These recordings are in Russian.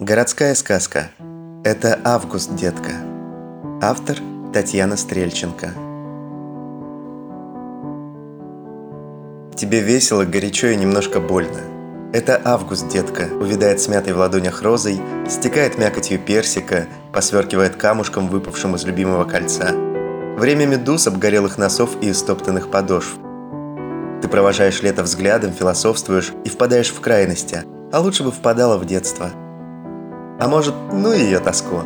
Городская сказка. Это август, детка. Автор Татьяна Стрельченко. Тебе весело, горячо и немножко больно. Это август, детка, увядает смятой в ладонях розой, стекает мякотью персика, посверкивает камушком, выпавшим из любимого кольца. Время медуз, обгорелых носов и истоптанных подошв. Ты провожаешь лето взглядом, философствуешь и впадаешь в крайности, а лучше бы впадала в детство. А может, ну ее тоску.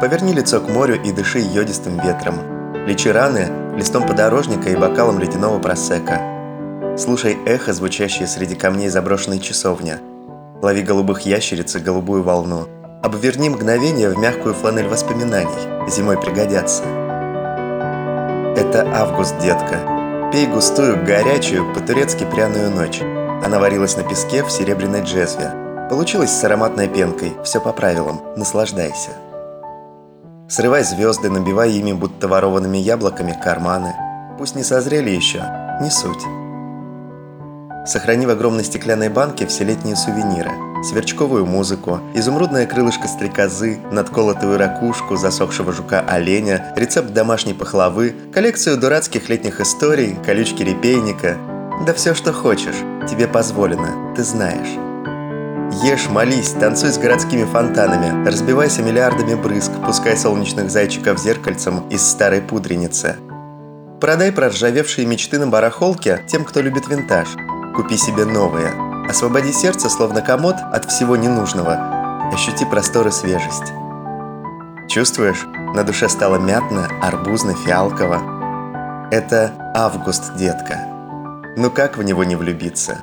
Поверни лицо к морю и дыши йодистым ветром. Лечи раны листом подорожника и бокалом ледяного просека. Слушай эхо, звучащее среди камней заброшенной часовни. Лови голубых ящериц и голубую волну. Обверни мгновение в мягкую фланель воспоминаний. Зимой пригодятся. Это август, детка. Пей густую, горячую, по-турецки пряную ночь. Она варилась на песке в серебряной джезве. Получилось с ароматной пенкой, все по правилам, наслаждайся. Срывай звезды, набивай ими будто ворованными яблоками карманы. Пусть не созрели еще, не суть. Сохрани в огромной стеклянной банке все летние сувениры. Сверчковую музыку, изумрудное крылышко стрекозы, надколотую ракушку, засохшего жука-оленя, рецепт домашней пахлавы, коллекцию дурацких летних историй, колючки репейника. Да все, что хочешь, тебе позволено, ты знаешь. Ешь, молись, танцуй с городскими фонтанами, разбивайся миллиардами брызг, пускай солнечных зайчиков зеркальцем из старой пудреницы. Продай проржавевшие мечты на барахолке тем, кто любит винтаж. Купи себе новые. Освободи сердце, словно комод, от всего ненужного. Ощути простор и свежесть. Чувствуешь? На душе стало мятно, арбузно, фиалково. Это август, детка. Ну как в него не влюбиться?